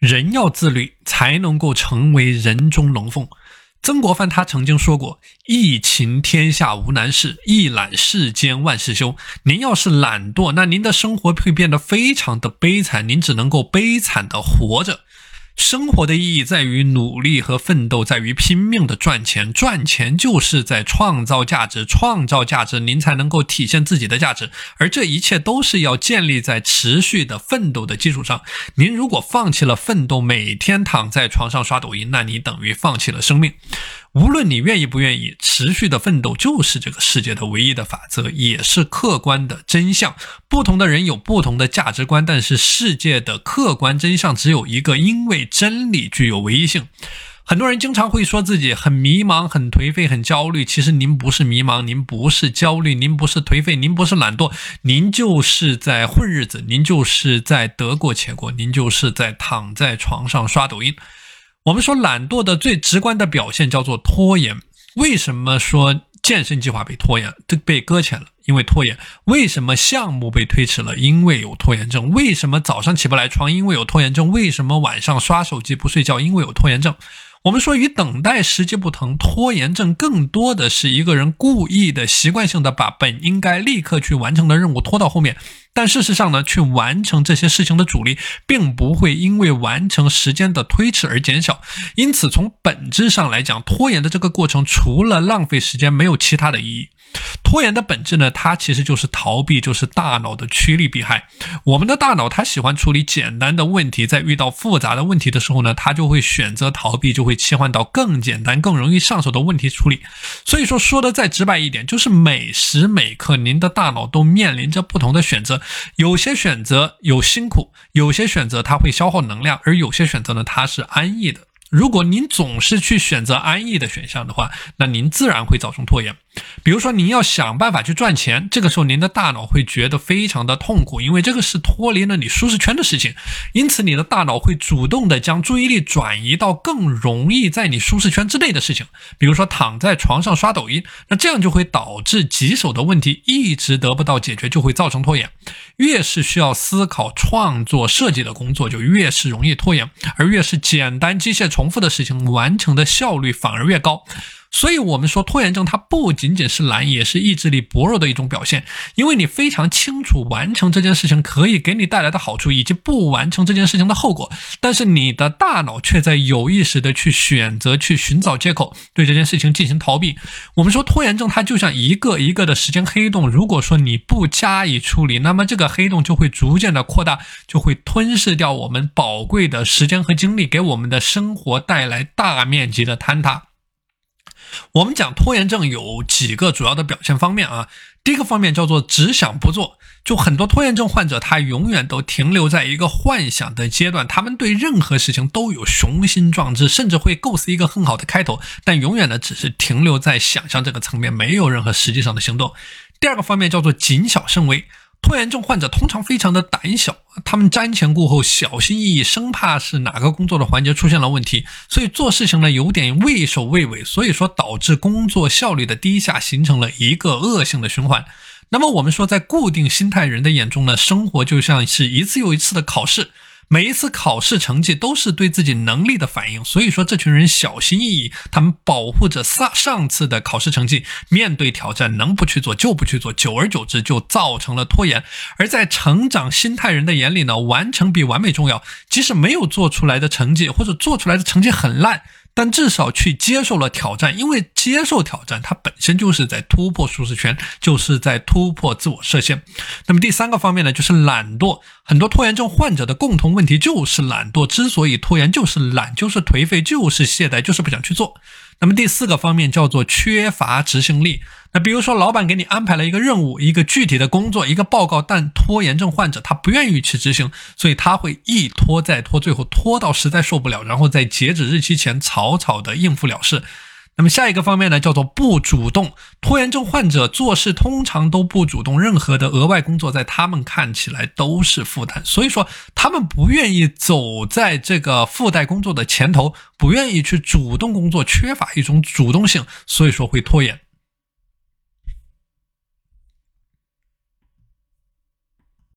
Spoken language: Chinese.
人要自律，才能够成为人中龙凤。曾国藩他曾经说过：“一勤天下无难事，一懒世间万事休。”您要是懒惰，那您的生活会变得非常的悲惨，您只能够悲惨的活着。生活的意义在于努力和奋斗，在于拼命的赚钱。赚钱就是在创造价值，创造价值，您才能够体现自己的价值。而这一切都是要建立在持续的奋斗的基础上。您如果放弃了奋斗，每天躺在床上刷抖音，那你等于放弃了生命。无论你愿意不愿意，持续的奋斗就是这个世界的唯一的法则，也是客观的真相。不同的人有不同的价值观，但是世界的客观真相只有一个，因为真理具有唯一性。很多人经常会说自己很迷茫、很颓废、很焦虑。其实您不是迷茫，您不是焦虑，您不是颓废，您不是懒惰，您就是在混日子，您就是在得过且过，您就是在躺在床上刷抖音。我们说懒惰的最直观的表现叫做拖延。为什么说健身计划被拖延、这被搁浅了？因为拖延。为什么项目被推迟了？因为有拖延症。为什么早上起不来床？因为有拖延症。为什么晚上刷手机不睡觉？因为有拖延症。我们说与等待时机不同，拖延症更多的是一个人故意的、习惯性的把本应该立刻去完成的任务拖到后面。但事实上呢，去完成这些事情的阻力并不会因为完成时间的推迟而减小。因此，从本质上来讲，拖延的这个过程除了浪费时间，没有其他的意义。拖延的本质呢，它其实就是逃避，就是大脑的趋利避害。我们的大脑它喜欢处理简单的问题，在遇到复杂的问题的时候呢，它就会选择逃避，就会切换到更简单、更容易上手的问题处理。所以说，说的再直白一点，就是每时每刻您的大脑都面临着不同的选择，有些选择有辛苦，有些选择它会消耗能量，而有些选择呢，它是安逸的。如果您总是去选择安逸的选项的话，那您自然会造成拖延。比如说，您要想办法去赚钱，这个时候您的大脑会觉得非常的痛苦，因为这个是脱离了你舒适圈的事情，因此你的大脑会主动的将注意力转移到更容易在你舒适圈之内的事情，比如说躺在床上刷抖音，那这样就会导致棘手的问题一直得不到解决，就会造成拖延。越是需要思考、创作、设计的工作，就越是容易拖延，而越是简单、机械、重复的事情，完成的效率反而越高。所以，我们说拖延症它不仅仅是懒，也是意志力薄弱的一种表现。因为你非常清楚完成这件事情可以给你带来的好处，以及不完成这件事情的后果，但是你的大脑却在有意识的去选择、去寻找借口，对这件事情进行逃避。我们说拖延症它就像一个一个的时间黑洞，如果说你不加以处理，那么这个黑洞就会逐渐的扩大，就会吞噬掉我们宝贵的时间和精力，给我们的生活带来大面积的坍塌。我们讲拖延症有几个主要的表现方面啊，第一个方面叫做只想不做，就很多拖延症患者他永远都停留在一个幻想的阶段，他们对任何事情都有雄心壮志，甚至会构思一个很好的开头，但永远呢只是停留在想象这个层面，没有任何实际上的行动。第二个方面叫做谨小慎微。拖延症患者通常非常的胆小，他们瞻前顾后，小心翼翼，生怕是哪个工作的环节出现了问题，所以做事情呢有点畏首畏尾，所以说导致工作效率的低下，形成了一个恶性的循环。那么我们说，在固定心态人的眼中呢，生活就像是一次又一次的考试。每一次考试成绩都是对自己能力的反应，所以说这群人小心翼翼，他们保护着上上次的考试成绩，面对挑战能不去做就不去做，久而久之就造成了拖延。而在成长心态人的眼里呢，完成比完美重要，即使没有做出来的成绩，或者做出来的成绩很烂。但至少去接受了挑战，因为接受挑战，它本身就是在突破舒适圈，就是在突破自我设限。那么第三个方面呢，就是懒惰。很多拖延症患者的共同问题就是懒惰。之所以拖延，就是懒，就是颓废，就是懈怠，就是不想去做。那么第四个方面叫做缺乏执行力。那比如说，老板给你安排了一个任务，一个具体的工作，一个报告，但拖延症患者他不愿意去执行，所以他会一拖再拖，最后拖到实在受不了，然后在截止日期前草草的应付了事。那么下一个方面呢，叫做不主动。拖延症患者做事通常都不主动，任何的额外工作在他们看起来都是负担，所以说他们不愿意走在这个附带工作的前头，不愿意去主动工作，缺乏一种主动性，所以说会拖延。